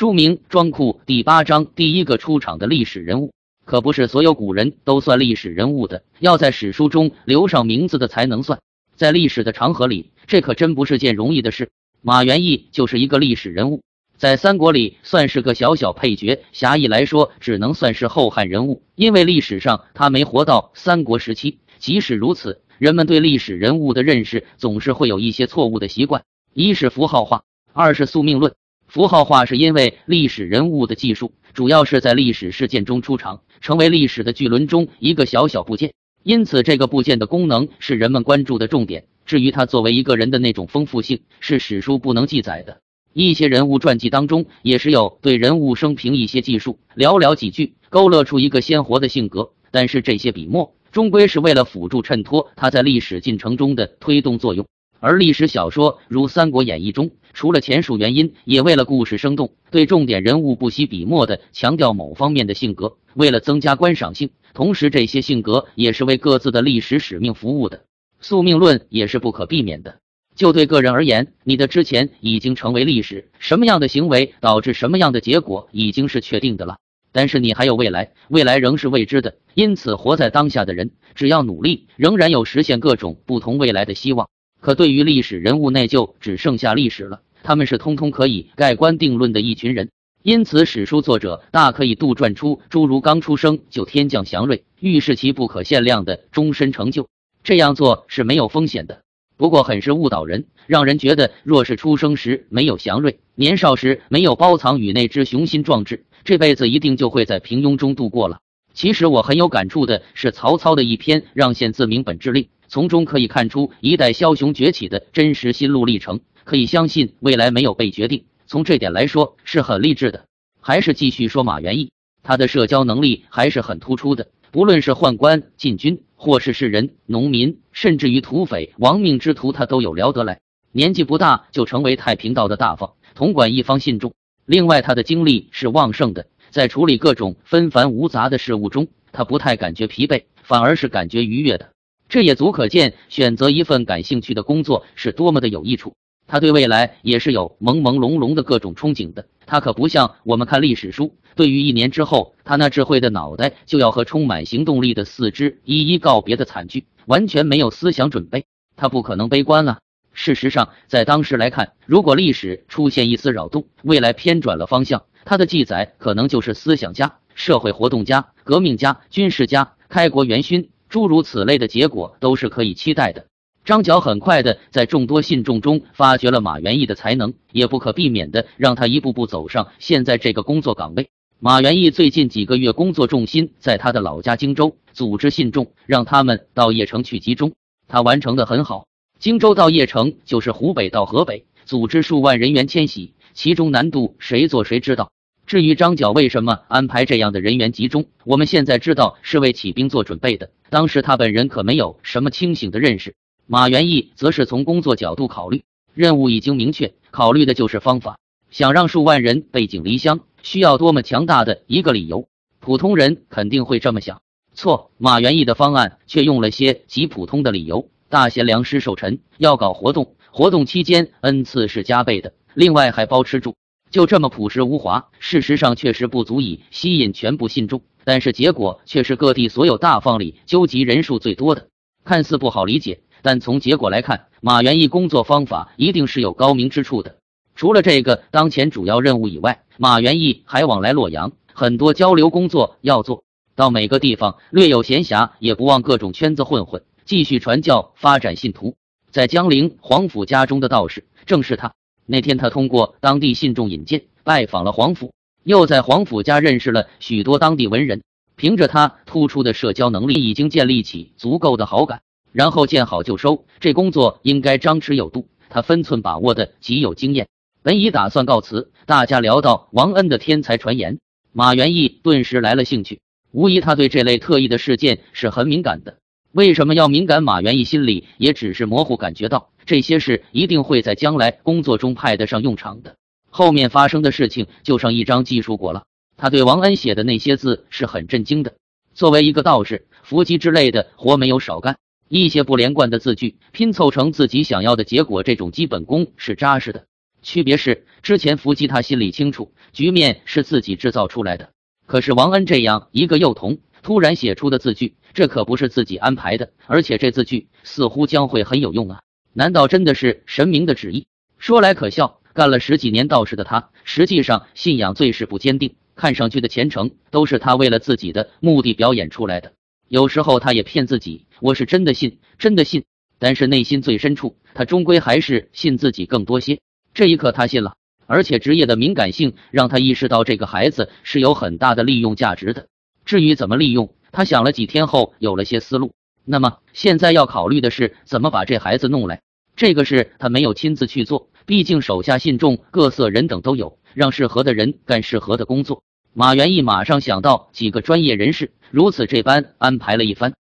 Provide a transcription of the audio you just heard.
书名《装库》第八章第一个出场的历史人物，可不是所有古人都算历史人物的，要在史书中留上名字的才能算。在历史的长河里，这可真不是件容易的事。马元义就是一个历史人物，在三国里算是个小小配角，狭义来说，只能算是后汉人物，因为历史上他没活到三国时期。即使如此，人们对历史人物的认识总是会有一些错误的习惯：一是符号化，二是宿命论。符号化是因为历史人物的技术主要是在历史事件中出场，成为历史的巨轮中一个小小部件，因此这个部件的功能是人们关注的重点。至于他作为一个人的那种丰富性，是史书不能记载的。一些人物传记当中也是有对人物生平一些记述，寥寥几句勾勒出一个鲜活的性格，但是这些笔墨终归是为了辅助衬托他在历史进程中的推动作用。而历史小说如《三国演义》中，除了前述原因，也为了故事生动，对重点人物不惜笔墨的强调某方面的性格，为了增加观赏性。同时，这些性格也是为各自的历史使命服务的。宿命论也是不可避免的。就对个人而言，你的之前已经成为历史，什么样的行为导致什么样的结果已经是确定的了。但是你还有未来，未来仍是未知的。因此，活在当下的人，只要努力，仍然有实现各种不同未来的希望。可对于历史人物，那就只剩下历史了。他们是通通可以盖棺定论的一群人，因此史书作者大可以杜撰出诸如刚出生就天降祥瑞，预示其不可限量的终身成就。这样做是没有风险的，不过很是误导人，让人觉得若是出生时没有祥瑞，年少时没有包藏于内之雄心壮志，这辈子一定就会在平庸中度过了。其实我很有感触的是曹操的一篇《让县自明本志令》。从中可以看出一代枭雄崛起的真实心路历程，可以相信未来没有被决定。从这点来说是很励志的。还是继续说马元义，他的社交能力还是很突出的。不论是宦官、禁军，或是士人、农民，甚至于土匪、亡命之徒，他都有聊得来。年纪不大就成为太平道的大方，统管一方信众。另外，他的精力是旺盛的，在处理各种纷繁无杂的事物中，他不太感觉疲惫，反而是感觉愉悦的。这也足可见，选择一份感兴趣的工作是多么的有益处。他对未来也是有朦朦胧胧的各种憧憬的。他可不像我们看历史书，对于一年之后他那智慧的脑袋就要和充满行动力的四肢一一告别的惨剧，完全没有思想准备。他不可能悲观啊。事实上，在当时来看，如果历史出现一丝扰动，未来偏转了方向，他的记载可能就是思想家、社会活动家、革命家、军事家、开国元勋。诸如此类的结果都是可以期待的。张角很快的在众多信众中发掘了马元义的才能，也不可避免的让他一步步走上现在这个工作岗位。马元义最近几个月工作重心在他的老家荆州，组织信众，让他们到邺城去集中，他完成的很好。荆州到邺城就是湖北到河北，组织数万人员迁徙，其中难度谁做谁知道。至于张角为什么安排这样的人员集中，我们现在知道是为起兵做准备的。当时他本人可没有什么清醒的认识。马元义则是从工作角度考虑，任务已经明确，考虑的就是方法。想让数万人背井离乡，需要多么强大的一个理由？普通人肯定会这么想。错，马元义的方案却用了些极普通的理由：大贤良师寿辰，要搞活动，活动期间恩赐是加倍的，另外还包吃住。就这么朴实无华，事实上确实不足以吸引全部信众，但是结果却是各地所有大放里纠集人数最多的。看似不好理解，但从结果来看，马元义工作方法一定是有高明之处的。除了这个当前主要任务以外，马元义还往来洛阳，很多交流工作要做到每个地方，略有闲暇也不忘各种圈子混混，继续传教发展信徒。在江陵黄甫家中的道士正是他。那天，他通过当地信众引荐，拜访了黄甫，又在黄甫家认识了许多当地文人。凭着他突出的社交能力，已经建立起足够的好感。然后见好就收，这工作应该张弛有度，他分寸把握的极有经验。本已打算告辞，大家聊到王恩的天才传言，马元义顿时来了兴趣。无疑，他对这类特异的事件是很敏感的。为什么要敏感？马元义心里也只是模糊感觉到。这些事一定会在将来工作中派得上用场的。后面发生的事情就剩一张技术果了。他对王恩写的那些字是很震惊的。作为一个道士，伏击之类的活没有少干，一些不连贯的字句拼凑成自己想要的结果，这种基本功是扎实的。区别是，之前伏击他心里清楚，局面是自己制造出来的。可是王恩这样一个幼童突然写出的字句，这可不是自己安排的，而且这字句似乎将会很有用啊！难道真的是神明的旨意？说来可笑，干了十几年道士的他，实际上信仰最是不坚定，看上去的虔诚都是他为了自己的目的表演出来的。有时候他也骗自己，我是真的信，真的信。但是内心最深处，他终归还是信自己更多些。这一刻，他信了，而且职业的敏感性让他意识到这个孩子是有很大的利用价值的。至于怎么利用，他想了几天后有了些思路。那么现在要考虑的是怎么把这孩子弄来。这个事他没有亲自去做，毕竟手下信众各色人等都有，让适合的人干适合的工作。马元义马上想到几个专业人士，如此这般安排了一番。